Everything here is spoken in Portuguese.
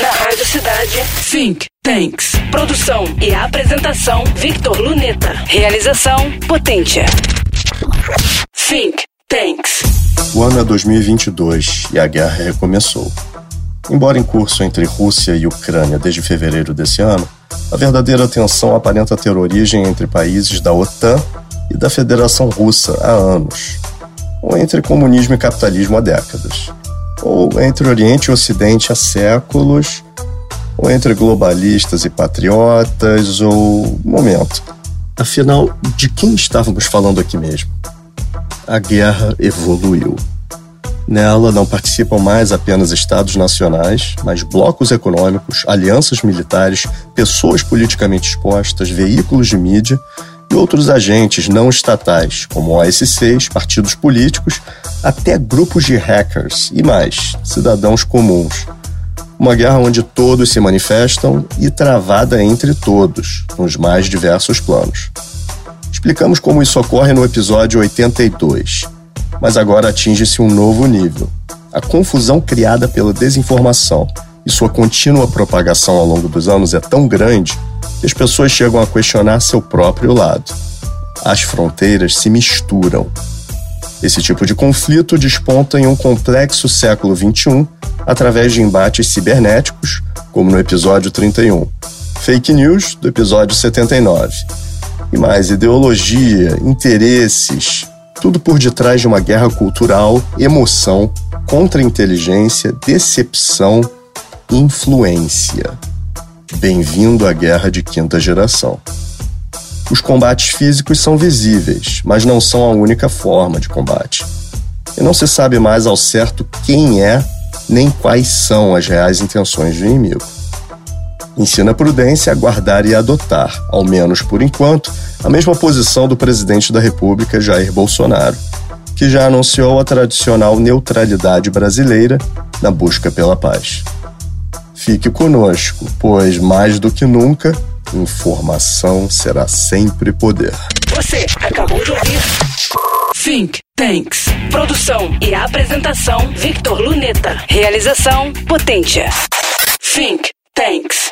Na Rádio Cidade, Think Tanks. Produção e apresentação, Victor Luneta. Realização, Potência. Think Tanks. O ano é 2022 e a guerra recomeçou. Embora em curso entre Rússia e Ucrânia desde fevereiro desse ano, a verdadeira tensão aparenta ter origem entre países da OTAN e da Federação Russa há anos, ou entre comunismo e capitalismo há décadas ou entre Oriente e Ocidente há séculos, ou entre globalistas e patriotas, ou momento. Afinal, de quem estávamos falando aqui mesmo? A guerra evoluiu. Nela não participam mais apenas estados nacionais, mas blocos econômicos, alianças militares, pessoas politicamente expostas, veículos de mídia e outros agentes não estatais, como OSCs, partidos políticos, até grupos de hackers e mais, cidadãos comuns. Uma guerra onde todos se manifestam e travada entre todos, nos mais diversos planos. Explicamos como isso ocorre no episódio 82, mas agora atinge-se um novo nível. A confusão criada pela desinformação e sua contínua propagação ao longo dos anos é tão grande que as pessoas chegam a questionar seu próprio lado. As fronteiras se misturam. Esse tipo de conflito desponta em um complexo século XXI através de embates cibernéticos, como no episódio 31, fake news do episódio 79, e mais ideologia, interesses, tudo por detrás de uma guerra cultural, emoção, contra-inteligência, decepção, influência. Bem-vindo à guerra de quinta geração. Os combates físicos são visíveis, mas não são a única forma de combate. E não se sabe mais ao certo quem é nem quais são as reais intenções do inimigo. Ensina a prudência a guardar e adotar, ao menos por enquanto, a mesma posição do presidente da República, Jair Bolsonaro, que já anunciou a tradicional neutralidade brasileira na busca pela paz. Fique conosco, pois mais do que nunca, informação será sempre poder. Você acabou de ouvir Think Tanks. Produção e apresentação, Victor Luneta. Realização, Potência. Think Tanks.